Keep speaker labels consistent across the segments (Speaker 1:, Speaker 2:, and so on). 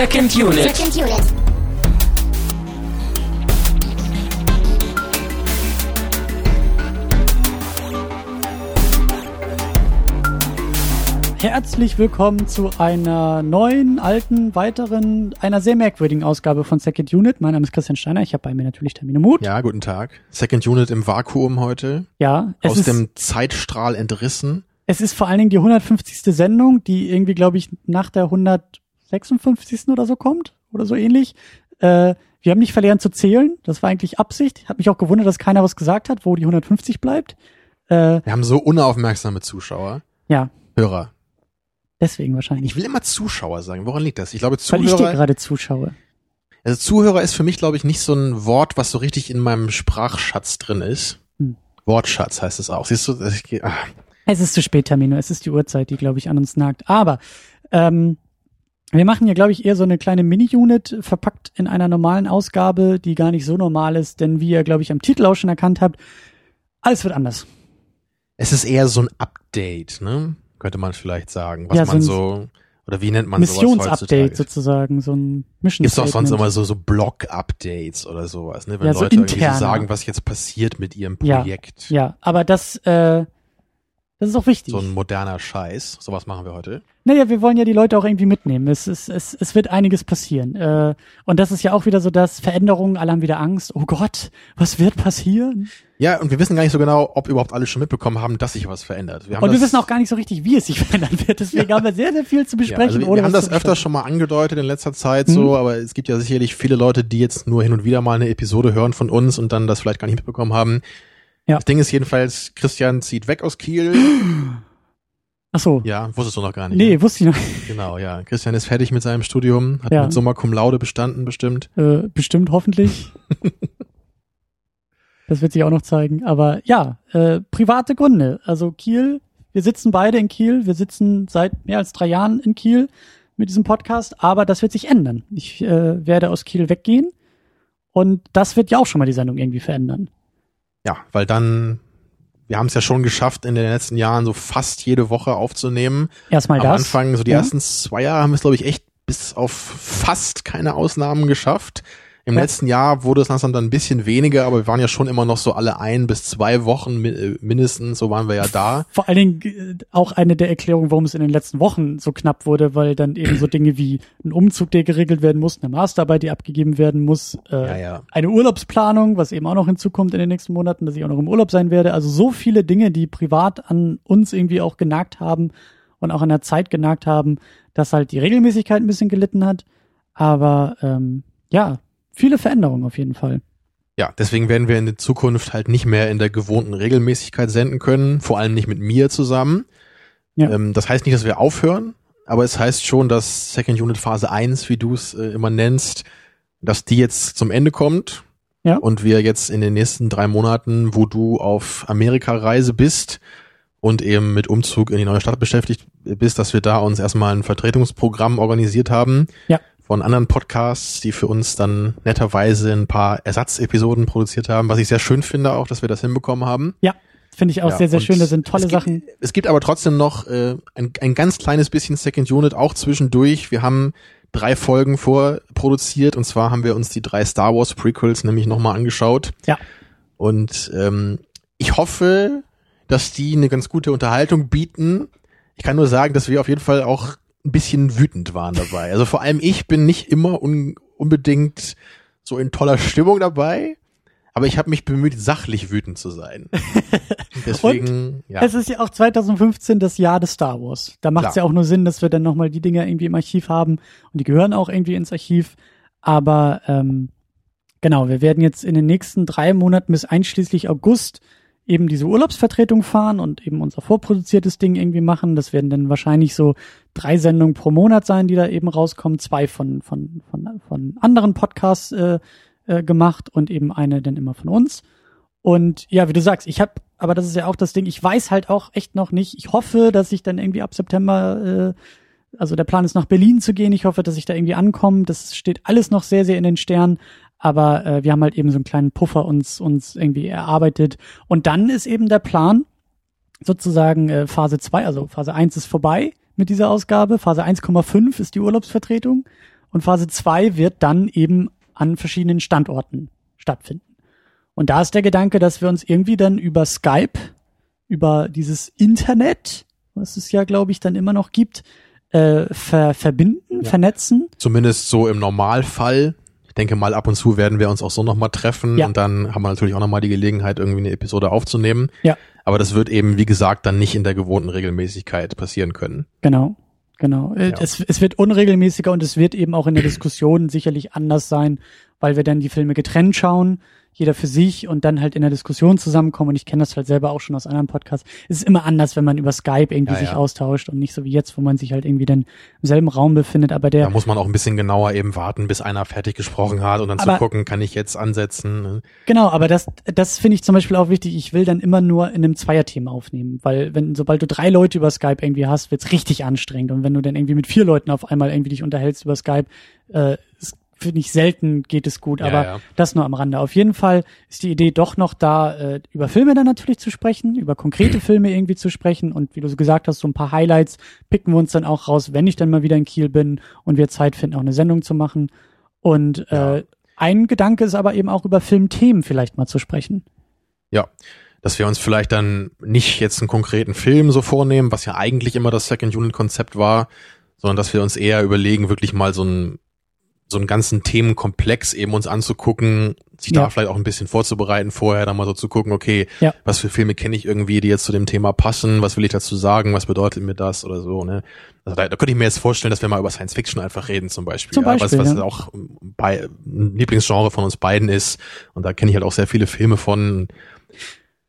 Speaker 1: Second Unit.
Speaker 2: Second Unit.
Speaker 3: Herzlich willkommen zu einer neuen, alten, weiteren, einer sehr merkwürdigen Ausgabe von Second Unit. Mein Name ist Christian Steiner. Ich habe bei mir natürlich Termine Mut.
Speaker 4: Ja, guten Tag. Second Unit im Vakuum heute.
Speaker 3: Ja, es
Speaker 4: Aus
Speaker 3: ist,
Speaker 4: dem Zeitstrahl entrissen.
Speaker 3: es ist vor allen Dingen die 150. Sendung, die irgendwie, glaube ich, nach der 156. oder so kommt oder so ähnlich. Äh, wir haben nicht verlernt zu zählen. Das war eigentlich Absicht. Hat mich auch gewundert, dass keiner was gesagt hat, wo die 150 bleibt. Äh,
Speaker 4: Wir haben so unaufmerksame Zuschauer.
Speaker 3: ja,
Speaker 4: Hörer.
Speaker 3: deswegen wahrscheinlich.
Speaker 4: Ich will immer Zuschauer sagen. Woran liegt das? Ich glaube,
Speaker 3: Weil ich dir
Speaker 4: Zuhörer,
Speaker 3: gerade zuschaue.
Speaker 4: also Zuhörer ist für mich, glaube ich, nicht so ein Wort, was so richtig in meinem Sprachschatz drin ist.
Speaker 3: Hm.
Speaker 4: Wortschatz heißt es auch. Siehst du, ich, ah,
Speaker 3: Es ist zu spät, Termino. Es ist die Uhrzeit, die, glaube ich, an uns nagt. Aber ähm, wir machen hier, glaube ich, eher so eine kleine Mini-Unit, verpackt in einer normalen Ausgabe, die gar nicht so normal ist, denn wie ihr, glaube ich, am Titel auch schon erkannt habt, alles wird anders.
Speaker 4: es ist eher so ein Update, ne? Könnte man vielleicht sagen. Was
Speaker 3: Ja, so
Speaker 4: man so, oder wie nennt man sowas
Speaker 3: Missionsupdate sozusagen, so ein Mission
Speaker 4: Gibt's doch sonst immer so, so Blog-Updates oder sowas, ne? Wenn
Speaker 3: Ja, so
Speaker 4: Leute irgendwie so sagen, was jetzt passiert mit ihrem
Speaker 3: Ja,
Speaker 4: Projekt.
Speaker 3: Ja, aber das, äh, das ist auch wichtig.
Speaker 4: So ein moderner Scheiß. Sowas machen wir heute.
Speaker 3: Naja, wir wollen ja die Leute auch irgendwie mitnehmen. Es, es, es, es wird einiges passieren. Äh, und das ist ja auch wieder so das Veränderungen, alle haben wieder Angst. Oh Gott, was wird passieren?
Speaker 4: Ja, und wir wissen gar nicht so genau, ob überhaupt alle schon mitbekommen haben, dass sich was verändert. Wir
Speaker 3: Und wir wissen auch gar nicht so richtig, wie es sich verändern wird. Deswegen haben wir sehr, sehr viel zu
Speaker 4: ja,
Speaker 3: besprechen.
Speaker 4: also wir, haben das öfter schon mal angedeutet in letzter Zeit
Speaker 3: Mhm.
Speaker 4: so, aber es gibt ja sicherlich viele Leute, die jetzt nur hin und wieder mal eine Episode hören von uns und dann das vielleicht gar nicht mitbekommen haben.
Speaker 3: Ja.
Speaker 4: Das Ding ist jedenfalls, Christian zieht weg aus Kiel.
Speaker 3: Ach so.
Speaker 4: ja, wusstest du noch gar nicht.
Speaker 3: Nee,
Speaker 4: ne?
Speaker 3: wusste ich noch.
Speaker 4: Genau, ja. Christian ist fertig mit seinem Studium, hat
Speaker 3: Ja.
Speaker 4: mit Summa Cum Laude bestanden bestimmt.
Speaker 3: Äh, bestimmt, hoffentlich. das wird sich auch noch zeigen. Aber ja, äh, private Gründe. Also Kiel, wir sitzen beide in Kiel. Wir sitzen seit mehr als drei Jahren in Kiel mit diesem Podcast. Aber das wird sich ändern. Ich äh, werde aus Kiel weggehen. Und das wird ja auch schon mal die Sendung irgendwie verändern.
Speaker 4: Ja, weil dann, wir haben es ja schon geschafft, in den letzten Jahren so fast jede Woche aufzunehmen.
Speaker 3: Erstmal
Speaker 4: Am
Speaker 3: das.
Speaker 4: Anfang, so die
Speaker 3: ja.
Speaker 4: ersten zwei Jahre haben wir es, glaube ich, echt bis auf fast keine Ausnahmen geschafft. Im
Speaker 3: Ja.
Speaker 4: letzten Jahr wurde es langsam dann ein bisschen weniger, aber wir waren ja schon immer noch so alle ein bis zwei Wochen äh, mindestens, so waren wir ja da.
Speaker 3: Vor allen Dingen äh, auch eine der Erklärungen, warum es in den letzten Wochen so knapp wurde, weil dann eben so Dinge wie ein Umzug, der geregelt werden muss, eine Masterarbeit, die abgegeben werden muss, äh,
Speaker 4: Ja, ja.
Speaker 3: eine Urlaubsplanung, was eben auch noch hinzukommt in den nächsten Monaten, dass ich auch noch im Urlaub sein werde. Also so viele Dinge, die privat an uns irgendwie auch genagt haben und auch an der Zeit genagt haben, dass halt die Regelmäßigkeit ein bisschen gelitten hat. Aber ähm, ja, viele Veränderungen auf jeden Fall.
Speaker 4: Ja, deswegen werden wir in der Zukunft halt nicht mehr in der gewohnten Regelmäßigkeit senden können, vor allem nicht mit mir zusammen.
Speaker 3: Ja.
Speaker 4: Ähm, das heißt nicht, dass wir aufhören, aber es heißt schon, dass Second Unit Phase 1, wie du es äh, immer nennst, dass die jetzt zum Ende kommt.
Speaker 3: Ja.
Speaker 4: Und wir jetzt in den nächsten drei Monaten, wo du auf Amerika-Reise bist und eben mit Umzug in die neue Stadt beschäftigt bist, dass wir da uns erstmal ein Vertretungsprogramm organisiert haben.
Speaker 3: Ja.
Speaker 4: Von anderen Podcasts, die für uns dann netterweise ein paar Ersatzepisoden produziert haben, was ich sehr schön finde auch, dass wir das hinbekommen haben.
Speaker 3: Ja, finde ich auch
Speaker 4: Ja,
Speaker 3: sehr, sehr schön. Das sind tolle
Speaker 4: es gibt,
Speaker 3: Sachen.
Speaker 4: Es gibt aber trotzdem noch äh, ein, ein ganz kleines bisschen Second Unit auch zwischendurch. Wir haben drei Folgen vorproduziert und zwar haben wir uns die drei Star Wars Prequels nämlich nochmal angeschaut.
Speaker 3: Ja.
Speaker 4: Und ähm, ich hoffe, dass die eine ganz gute Unterhaltung bieten. Ich kann nur sagen, dass wir auf jeden Fall auch ein bisschen wütend waren dabei. Also vor allem ich bin nicht immer un unbedingt so in toller Stimmung dabei, aber ich habe mich bemüht, sachlich wütend zu sein. Deswegen, ja.
Speaker 3: Es ist ja auch 2015 das Jahr des Star Wars. Da macht es ja auch nur Sinn, dass wir dann nochmal die Dinger irgendwie im Archiv haben. Und die gehören auch irgendwie ins Archiv. Aber ähm, genau, wir werden jetzt in den nächsten drei Monaten bis einschließlich August eben diese Urlaubsvertretung fahren und eben unser vorproduziertes Ding irgendwie machen. Das werden dann wahrscheinlich so drei Sendungen pro Monat sein, die da eben rauskommen. Zwei von, von, von, von anderen Podcasts äh, äh, gemacht und eben eine dann immer von uns. Und ja, wie du sagst, ich habe, aber das ist ja auch das Ding, ich weiß halt auch echt noch nicht. Ich hoffe, dass ich dann irgendwie ab September, äh, also der Plan ist nach Berlin zu gehen. Ich hoffe, dass ich da irgendwie ankomme. Das steht alles noch sehr, sehr in den Sternen. Aber äh, wir haben halt eben so einen kleinen Puffer uns, uns irgendwie erarbeitet. Und dann ist eben der Plan, sozusagen äh, Phase 2, also Phase 1 ist vorbei mit dieser Ausgabe. Phase 1,5 ist die Urlaubsvertretung. Und Phase 2 wird dann eben an verschiedenen Standorten stattfinden. Und da ist der Gedanke, dass wir uns irgendwie dann über Skype, über dieses Internet, was es ja, glaube ich, dann immer noch gibt, äh, ver verbinden,
Speaker 4: Ja.
Speaker 3: vernetzen.
Speaker 4: Zumindest so im Normalfall. Ich denke mal, ab und zu werden wir uns auch so nochmal treffen
Speaker 3: Ja.
Speaker 4: und dann haben wir natürlich auch nochmal die Gelegenheit, irgendwie eine Episode aufzunehmen.
Speaker 3: Ja.
Speaker 4: Aber das wird eben, wie gesagt, dann nicht in der gewohnten Regelmäßigkeit passieren können.
Speaker 3: Genau, genau. Äh,
Speaker 4: Ja.
Speaker 3: Es, es wird unregelmäßiger und es wird eben auch in der Diskussion sicherlich anders sein, weil wir dann die Filme getrennt schauen, jeder für sich und dann halt in der Diskussion zusammenkommen. Und ich kenne das halt selber auch schon aus anderen Podcasts. Es ist immer anders, wenn man über Skype irgendwie
Speaker 4: Ja,
Speaker 3: sich
Speaker 4: ja.
Speaker 3: austauscht und nicht so wie jetzt, wo man sich halt irgendwie dann im selben Raum befindet. Aber der,
Speaker 4: Da muss man auch ein bisschen genauer eben warten, bis einer fertig gesprochen hat und dann
Speaker 3: Aber-
Speaker 4: zu gucken, kann ich jetzt ansetzen. ne?
Speaker 3: Genau, aber das, das finde ich zum Beispiel auch wichtig. Ich will dann immer nur in einem Zweierteam aufnehmen, weil wenn, sobald du drei Leute über Skype irgendwie hast, wird's richtig anstrengend. Und wenn du dann irgendwie mit vier Leuten auf einmal irgendwie dich unterhältst über Skype, äh, finde ich selten geht es gut,
Speaker 4: Ja,
Speaker 3: aber
Speaker 4: ja.
Speaker 3: das nur am Rande. Auf jeden Fall ist die Idee doch noch da, äh, über Filme dann natürlich zu sprechen, über konkrete Filme irgendwie zu sprechen und wie du so gesagt hast, so ein paar Highlights picken wir uns dann auch raus, wenn ich dann mal wieder in Kiel bin und wir Zeit finden, auch eine Sendung zu machen. Und
Speaker 4: Ja.
Speaker 3: äh, ein Gedanke ist aber eben auch über Filmthemen vielleicht mal zu sprechen.
Speaker 4: Ja. Dass wir uns vielleicht dann nicht jetzt einen konkreten Film so vornehmen, was ja eigentlich immer das Second Unit Konzept war, sondern dass wir uns eher überlegen, wirklich mal so einen so einen ganzen Themenkomplex eben uns anzugucken, sich
Speaker 3: Ja.
Speaker 4: da vielleicht auch ein bisschen vorzubereiten vorher, dann mal so zu gucken, okay,
Speaker 3: Ja.
Speaker 4: was für Filme kenne ich irgendwie, die jetzt zu dem Thema passen, was will ich dazu sagen, was bedeutet mir das oder so, ne? Also da, da könnte ich mir jetzt vorstellen, dass wir mal über Science Fiction einfach reden zum Beispiel.
Speaker 3: Zum
Speaker 4: ja,
Speaker 3: Beispiel,
Speaker 4: was, was
Speaker 3: ja.
Speaker 4: auch bei, ein Lieblingsgenre von uns beiden ist. Und da kenne ich halt auch sehr viele Filme von.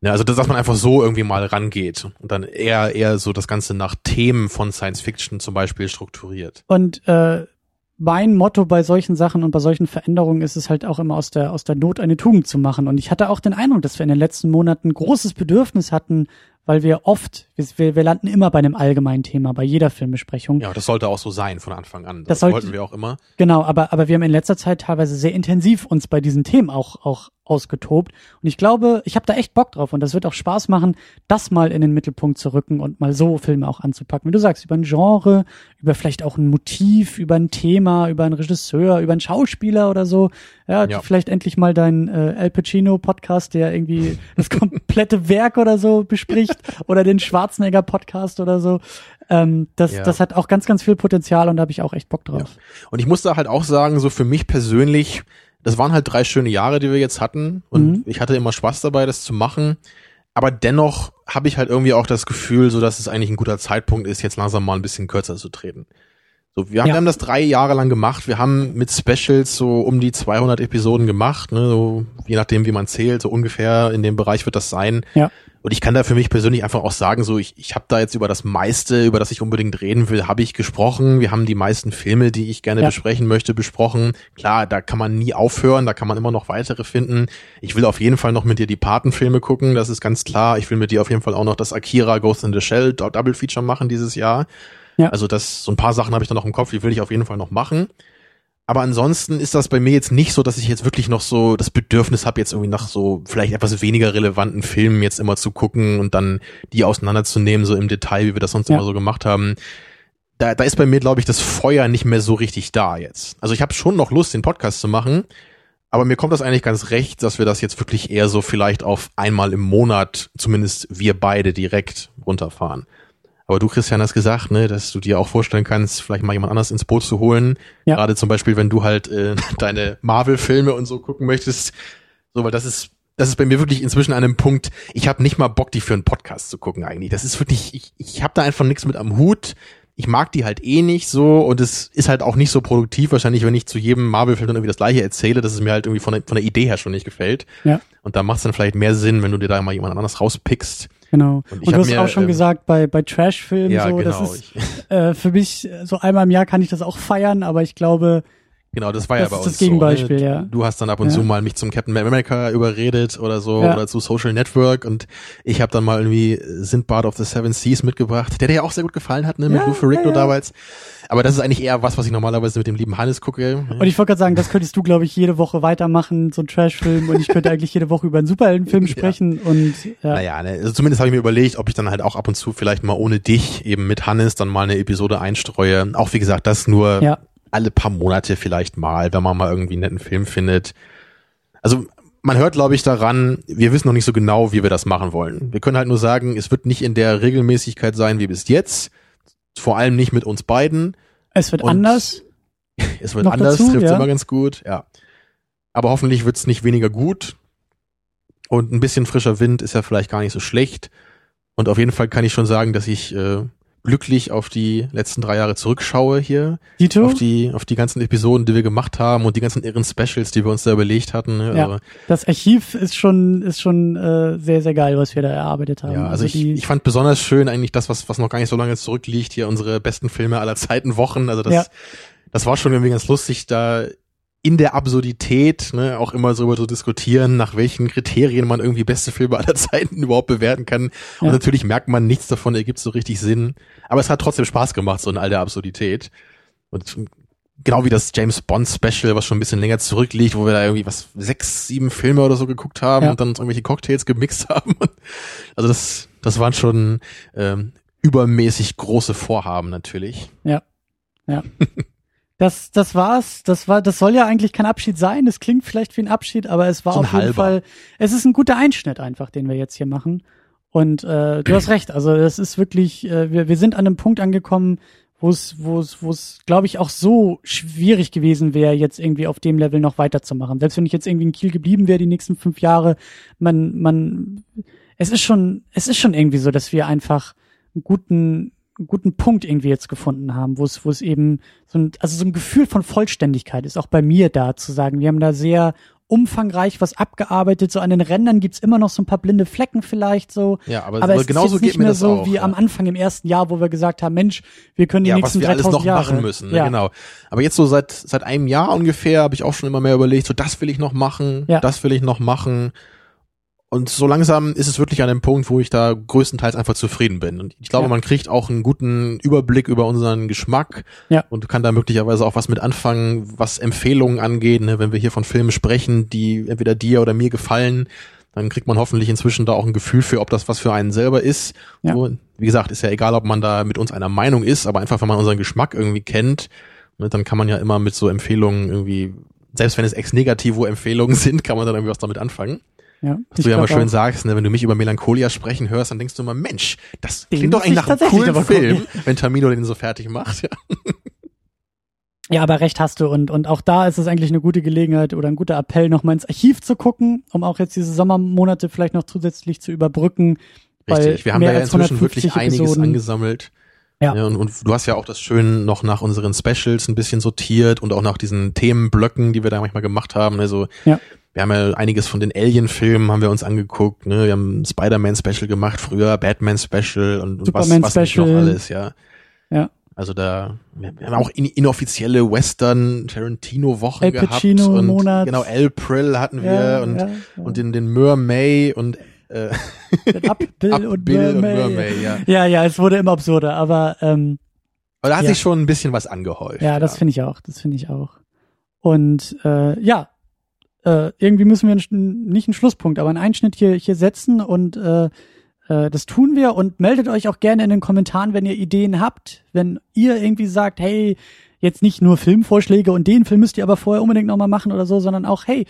Speaker 4: Ja, also dass dass man einfach so irgendwie mal rangeht und dann eher eher so das Ganze nach Themen von Science Fiction zum Beispiel strukturiert.
Speaker 3: Und äh, mein Motto bei solchen Sachen und bei solchen Veränderungen ist es halt auch immer aus der aus der Not eine Tugend zu machen. Und ich hatte auch den Eindruck, dass wir in den letzten Monaten großes Bedürfnis hatten, weil wir oft, wir, wir landen immer bei einem allgemeinen Thema, bei jeder Filmbesprechung.
Speaker 4: Ja, das sollte auch so sein von Anfang an.
Speaker 3: Das
Speaker 4: Das,
Speaker 3: sollte-
Speaker 4: wollten wir auch immer.
Speaker 3: Genau, aber, aber wir haben in letzter Zeit teilweise sehr intensiv uns bei diesen Themen auch, auch ausgetobt. Und ich glaube, ich habe da echt Bock drauf und das wird auch Spaß machen, das mal in den Mittelpunkt zu rücken und mal so Filme auch anzupacken. Wie du sagst, über ein Genre, über vielleicht auch ein Motiv, über ein Thema, über einen Regisseur, über einen Schauspieler oder so. Ja,
Speaker 4: Ja.
Speaker 3: vielleicht endlich mal dein äh, Al Pacino Podcast, der irgendwie das komplette Werk oder so bespricht oder den Schwarzenegger Podcast oder so. Ähm, das,
Speaker 4: Ja.
Speaker 3: das hat auch ganz, ganz viel Potenzial und da habe ich auch echt Bock drauf.
Speaker 4: Ja. Und ich muss da halt auch sagen, so für mich persönlich, das waren halt drei schöne Jahre, die wir jetzt hatten. Und
Speaker 3: Mhm.
Speaker 4: ich hatte immer Spaß dabei, das zu machen. Aber dennoch habe ich halt irgendwie auch das Gefühl, so dass es eigentlich ein guter Zeitpunkt ist, jetzt langsam mal ein bisschen kürzer zu treten. So, wir haben,
Speaker 3: Ja.
Speaker 4: wir haben das drei Jahre lang gemacht. Wir haben mit Specials so um die 200 Episoden gemacht, ne, so, je nachdem, wie man zählt, so ungefähr in dem Bereich wird das sein.
Speaker 3: Ja.
Speaker 4: Und ich kann da für mich persönlich einfach auch sagen, so ich, ich habe da jetzt über das meiste, über das ich unbedingt reden will, habe ich gesprochen. Wir haben die meisten Filme, die ich gerne
Speaker 3: Ja.
Speaker 4: besprechen möchte, besprochen. Klar, da kann man nie aufhören, da kann man immer noch weitere finden. Ich will auf jeden Fall noch mit dir die Patenfilme gucken, das ist ganz klar. Ich will mit dir auf jeden Fall auch noch das Akira Ghost in the Shell Double Feature machen dieses Jahr.
Speaker 3: Ja.
Speaker 4: Also das so ein paar Sachen habe ich da noch im Kopf, die will ich auf jeden Fall noch machen. Aber ansonsten ist das bei mir jetzt nicht so, dass ich jetzt wirklich noch so das Bedürfnis habe, jetzt irgendwie nach so vielleicht etwas weniger relevanten Filmen jetzt immer zu gucken und dann die auseinanderzunehmen, so im Detail, wie wir das sonst
Speaker 3: Ja.
Speaker 4: immer so gemacht haben. Da, da ist bei mir, glaube ich, das Feuer nicht mehr so richtig da jetzt. Also ich habe schon noch Lust, den Podcast zu machen, aber mir kommt das eigentlich ganz recht, dass wir das jetzt wirklich eher so vielleicht auf einmal im Monat, zumindest wir beide direkt runterfahren. Aber du, Christian, hast gesagt, ne, dass du dir auch vorstellen kannst, vielleicht mal jemand anders ins Boot zu holen.
Speaker 3: Ja.
Speaker 4: Gerade zum Beispiel, wenn du halt äh, deine Marvel-Filme und so gucken möchtest. So, weil das ist, das ist bei mir wirklich inzwischen an einem Punkt, ich habe nicht mal Bock, die für einen Podcast zu gucken eigentlich. Das ist wirklich, ich, ich habe da einfach nichts mit am Hut. Ich mag die halt eh nicht so und es ist halt auch nicht so produktiv wahrscheinlich, wenn ich zu jedem Marvel-Film dann irgendwie das gleiche erzähle, dass es mir halt irgendwie von der, von der Idee her schon nicht gefällt.
Speaker 3: Ja.
Speaker 4: Und da macht es dann vielleicht mehr Sinn, wenn du dir da mal jemand anderes rauspickst.
Speaker 3: Genau.
Speaker 4: Und
Speaker 3: Und, du hast
Speaker 4: mir,
Speaker 3: auch schon
Speaker 4: ähm,
Speaker 3: gesagt, bei, bei Trash-Filmen
Speaker 4: Ja,
Speaker 3: so,
Speaker 4: genau.
Speaker 3: das ist äh, für mich so einmal im Jahr kann ich das auch feiern, aber ich glaube,
Speaker 4: Genau, das war ja
Speaker 3: Das
Speaker 4: bei
Speaker 3: ist
Speaker 4: uns
Speaker 3: das Gegenbeispiel,
Speaker 4: so, ne?
Speaker 3: ja.
Speaker 4: Du hast dann ab und
Speaker 3: Ja.
Speaker 4: zu mal mich zum Captain America überredet oder so
Speaker 3: Ja.
Speaker 4: oder zu Social Network und ich habe dann mal irgendwie Sindbad of the Seven Seas mitgebracht, der dir ja auch sehr gut gefallen hat, ne, mit
Speaker 3: Ja,
Speaker 4: Lou Ferrigno
Speaker 3: ja, ja.
Speaker 4: damals. Aber das ist eigentlich eher was, was ich normalerweise mit dem lieben Hannes gucke.
Speaker 3: und ich wollte gerade sagen, das könntest du, glaube ich, jede Woche weitermachen, so ein Trash-Film und ich könnte eigentlich jede Woche über einen Superheldenfilm
Speaker 4: Ja.
Speaker 3: sprechen und ja.
Speaker 4: Naja, ne, also zumindest habe ich mir überlegt, ob ich dann halt auch ab und zu vielleicht mal ohne dich eben mit Hannes dann mal eine Episode einstreue. Auch wie gesagt, das nur
Speaker 3: Ja.
Speaker 4: Alle paar Monate vielleicht mal, wenn man mal irgendwie einen netten Film findet. Also man hört, glaube ich, daran, wir wissen noch nicht so genau, wie wir das machen wollen. Wir können halt nur sagen, es wird nicht in der Regelmäßigkeit sein wie bis jetzt. Vor allem nicht mit uns beiden.
Speaker 3: Es wird
Speaker 4: Und
Speaker 3: anders.
Speaker 4: Es wird
Speaker 3: Noch
Speaker 4: anders,
Speaker 3: dazu,
Speaker 4: trifft
Speaker 3: ja.
Speaker 4: immer ganz gut, ja. Aber hoffentlich wird's nicht weniger gut. Und ein bisschen frischer Wind ist ja vielleicht gar nicht so schlecht. Und auf jeden Fall kann ich schon sagen, dass ich äh, glücklich auf die letzten drei Jahre zurückschaue hier.
Speaker 3: Dito,
Speaker 4: Auf die, auf die ganzen Episoden, die wir gemacht haben und die ganzen irren Specials, die wir uns da überlegt hatten.
Speaker 3: Ja.
Speaker 4: Also,
Speaker 3: das Archiv ist schon, ist schon äh, sehr, sehr geil, was wir da erarbeitet haben.
Speaker 4: ja, also ich,
Speaker 3: die,
Speaker 4: ich fand besonders schön eigentlich das, was, was noch gar nicht so lange zurückliegt, hier unsere besten Filme aller Zeiten Wochen. Also das,
Speaker 3: Ja.
Speaker 4: das war schon irgendwie ganz lustig, da in der Absurdität ne, auch immer so über zu diskutieren, nach welchen Kriterien man irgendwie beste Filme aller Zeiten überhaupt bewerten kann. Und
Speaker 3: Ja.
Speaker 4: natürlich merkt man, nichts davon ergibt so richtig Sinn. Aber es hat trotzdem Spaß gemacht, so in all der Absurdität. Und genau wie das James Bond Special, was schon ein bisschen länger zurückliegt, wo wir da irgendwie was sechs, sieben Filme oder so geguckt haben
Speaker 3: Ja.
Speaker 4: und dann uns irgendwelche Cocktails gemixt haben. Also das, das waren schon ähm, übermäßig große Vorhaben natürlich.
Speaker 3: das, das war's. Das war, das soll ja eigentlich kein Abschied sein. Das klingt vielleicht wie ein Abschied, aber es war
Speaker 4: So
Speaker 3: auf jeden
Speaker 4: halber.
Speaker 3: Fall, es ist ein guter Einschnitt einfach, den wir jetzt hier machen. Und äh, du hast recht. Also das ist wirklich, äh, wir, wir sind an einem Punkt angekommen, wo es, wo es, wo es, glaube ich, auch so schwierig gewesen wäre, jetzt irgendwie auf dem Level noch weiterzumachen. Selbst wenn ich jetzt irgendwie in Kiel geblieben wäre die nächsten fünf Jahre, man, man, es ist schon, es ist schon irgendwie so, dass wir einfach einen guten, guten Punkt irgendwie jetzt gefunden haben, wo es, wo es eben so ein, also so ein Gefühl von Vollständigkeit ist auch bei mir da zu sagen, wir haben da sehr umfangreich was abgearbeitet, so an den Rändern gibt's immer noch so ein paar blinde Flecken vielleicht so.
Speaker 4: Ja, aber,
Speaker 3: Aber es
Speaker 4: genauso
Speaker 3: ist nicht mehr so
Speaker 4: auch.
Speaker 3: wie
Speaker 4: ja.
Speaker 3: am Anfang im ersten Jahr, wo wir gesagt haben, Mensch, wir können die
Speaker 4: ja, was
Speaker 3: nächsten
Speaker 4: wir alles
Speaker 3: 3000
Speaker 4: noch
Speaker 3: Jahre.
Speaker 4: machen müssen, ne?
Speaker 3: ja.
Speaker 4: genau. Aber jetzt so seit seit einem Jahr ungefähr habe ich auch schon immer mehr überlegt, so das will ich noch machen,
Speaker 3: Ja.
Speaker 4: das will ich noch machen. Und so langsam ist es wirklich an dem Punkt, wo ich da größtenteils einfach zufrieden bin. Und ich glaube,
Speaker 3: Ja.
Speaker 4: man kriegt auch einen guten Überblick über unseren Geschmack
Speaker 3: Ja.
Speaker 4: und kann da möglicherweise auch was mit anfangen, was Empfehlungen angeht. Ne? Wenn wir hier von Filmen sprechen, die entweder dir oder mir gefallen, dann kriegt man hoffentlich inzwischen da auch ein Gefühl für, ob das was für einen selber ist.
Speaker 3: Ja.
Speaker 4: So, wie gesagt, ist ja egal, ob man da mit uns einer Meinung ist, aber einfach, wenn man unseren Geschmack irgendwie kennt, ne, dann kann man ja immer mit so Empfehlungen irgendwie, selbst wenn es ex negativo Empfehlungen sind, kann man dann irgendwie was damit anfangen.
Speaker 3: Ja.
Speaker 4: Was du ja immer schön sagst, ne, wenn du mich über Melancholia sprechen hörst, dann denkst du immer, Mensch, das
Speaker 3: Den
Speaker 4: klingt doch eigentlich
Speaker 3: ich
Speaker 4: nach einem coolen. Film, wenn Tamino den so fertig macht. Ja.
Speaker 3: Ja, aber recht hast du. Und, und auch da ist es eigentlich eine gute Gelegenheit oder ein guter Appell, noch mal ins Archiv zu gucken, um auch jetzt diese Sommermonate vielleicht noch zusätzlich zu überbrücken. Weil
Speaker 4: Richtig, wir haben
Speaker 3: mehr
Speaker 4: da ja
Speaker 3: als
Speaker 4: inzwischen
Speaker 3: 150
Speaker 4: wirklich einiges
Speaker 3: Episoden.
Speaker 4: angesammelt.
Speaker 3: Ja.
Speaker 4: und, und du hast ja auch das schön noch nach unseren Specials ein bisschen sortiert und auch nach diesen Themenblöcken, die wir da manchmal gemacht haben. Also
Speaker 3: Ja.
Speaker 4: wir haben ja einiges von den Alien-Filmen haben wir uns angeguckt. Ne? Wir haben Spider-Man-Special gemacht früher, Batman-Special und, und was, was nicht noch alles, ja.
Speaker 3: Ja.
Speaker 4: Also da, wir wir haben auch in, inoffizielle Western Tarantino Wochen gehabt und
Speaker 3: Monat.
Speaker 4: genau El Prill hatten wir
Speaker 3: Ja,
Speaker 4: und
Speaker 3: ja, ja.
Speaker 4: und den den May und äh,
Speaker 3: Mit Up, Bill
Speaker 4: Up
Speaker 3: und
Speaker 4: Bill und
Speaker 3: Mermaid.
Speaker 4: Mermaid, ja.
Speaker 3: Ja, ja, es wurde immer absurder, aber ähm,
Speaker 4: Aber da hat
Speaker 3: Ja.
Speaker 4: sich schon ein bisschen was angehäuft.
Speaker 3: ja, das finde ich auch, das finde ich auch. Und äh, ja, äh, irgendwie müssen wir einen, nicht einen Schlusspunkt, aber einen Einschnitt hier, hier setzen und äh, äh, das tun wir und meldet euch auch gerne in den Kommentaren, wenn ihr Ideen habt, wenn ihr irgendwie sagt, hey, jetzt nicht nur Filmvorschläge und den Film müsst ihr aber vorher unbedingt nochmal machen oder so, sondern auch, hey,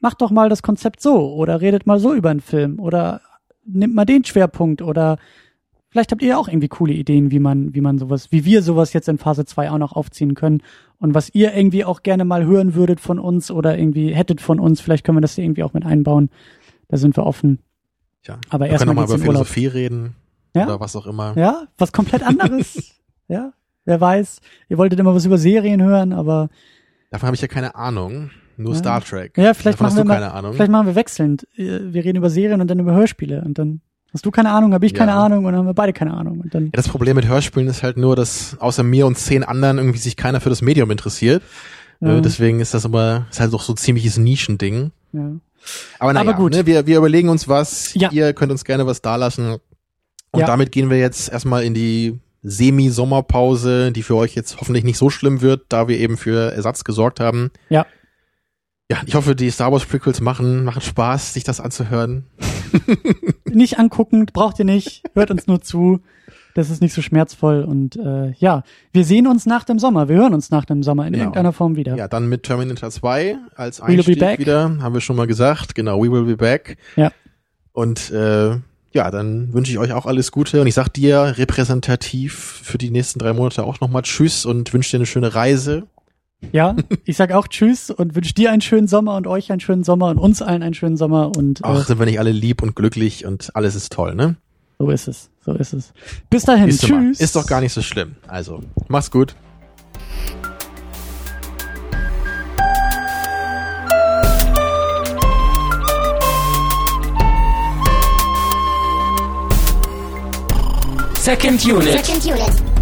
Speaker 3: macht doch mal das Konzept so oder redet mal so über einen Film oder nimmt mal den Schwerpunkt oder vielleicht habt ihr auch irgendwie coole Ideen, wie man, wie man sowas, wie wir sowas jetzt in Phase 2 auch noch aufziehen können und was ihr irgendwie auch gerne mal hören würdet von uns oder irgendwie hättet von uns, vielleicht können wir das irgendwie auch mit einbauen. Da sind wir offen.
Speaker 4: Tja,
Speaker 3: Aber
Speaker 4: wir können
Speaker 3: erstmal
Speaker 4: mal über
Speaker 3: in Urlaub.
Speaker 4: Philosophie reden
Speaker 3: Ja?
Speaker 4: oder was auch immer.
Speaker 3: Ja, was komplett anderes. ja, wer weiß. Ihr wolltet immer was über Serien hören, aber
Speaker 4: Davon habe ich ja keine Ahnung. Nur
Speaker 3: Ja.
Speaker 4: Star Trek.
Speaker 3: ja, vielleicht
Speaker 4: Davon
Speaker 3: machen wir mal,
Speaker 4: keine Ahnung.
Speaker 3: vielleicht machen wir wechselnd. Äh, Wir reden über Serien und dann über Hörspiele und dann hast du keine Ahnung, habe ich keine
Speaker 4: Ja.
Speaker 3: Ahnung und dann haben wir beide keine Ahnung und dann
Speaker 4: Ja, das Problem mit Hörspielen ist halt nur, dass außer mir und zehn anderen irgendwie sich keiner für das Medium interessiert.
Speaker 3: Ja.
Speaker 4: Äh, Deswegen ist das aber, ist halt doch so ein ziemliches Nischending.
Speaker 3: ja.
Speaker 4: Aber, naja,
Speaker 3: Aber gut.
Speaker 4: Ne, wir, wir überlegen uns was.
Speaker 3: Ja.
Speaker 4: Ihr könnt uns gerne was dalassen. Und
Speaker 3: Ja.
Speaker 4: damit gehen wir jetzt erstmal in die Semi-Sommerpause, die für euch jetzt hoffentlich nicht so schlimm wird, da wir eben für Ersatz gesorgt haben.
Speaker 3: Ja.
Speaker 4: Ja, ich hoffe, die Star Wars Prequels machen, machen Spaß, sich das anzuhören.
Speaker 3: nicht angucken, braucht ihr nicht, hört uns nur zu. Das ist nicht so schmerzvoll und äh, ja, wir sehen uns nach dem Sommer, wir hören uns nach dem Sommer in
Speaker 4: Genau.
Speaker 3: irgendeiner Form wieder.
Speaker 4: Ja, dann mit Terminator 2 als Einstieg
Speaker 3: back.
Speaker 4: wieder, haben wir schon mal gesagt. Genau, we will be back.
Speaker 3: Ja.
Speaker 4: Und äh, ja, dann wünsche ich euch auch alles Gute und ich sag dir repräsentativ für die nächsten drei Monate auch nochmal Tschüss und wünsche dir eine schöne Reise.
Speaker 3: Ja, ich sag auch Tschüss und wünsche dir einen schönen Sommer und euch einen schönen Sommer und uns allen einen schönen Sommer und
Speaker 4: Ach,
Speaker 3: äh,
Speaker 4: sind wir nicht alle lieb und glücklich und alles ist toll, ne?
Speaker 3: so ist es, so ist es. Bis dahin,
Speaker 4: Siehst
Speaker 3: tschüss.
Speaker 4: Ist doch gar nicht so schlimm. Also, mach's gut.
Speaker 1: Second Unit.
Speaker 2: Second unit.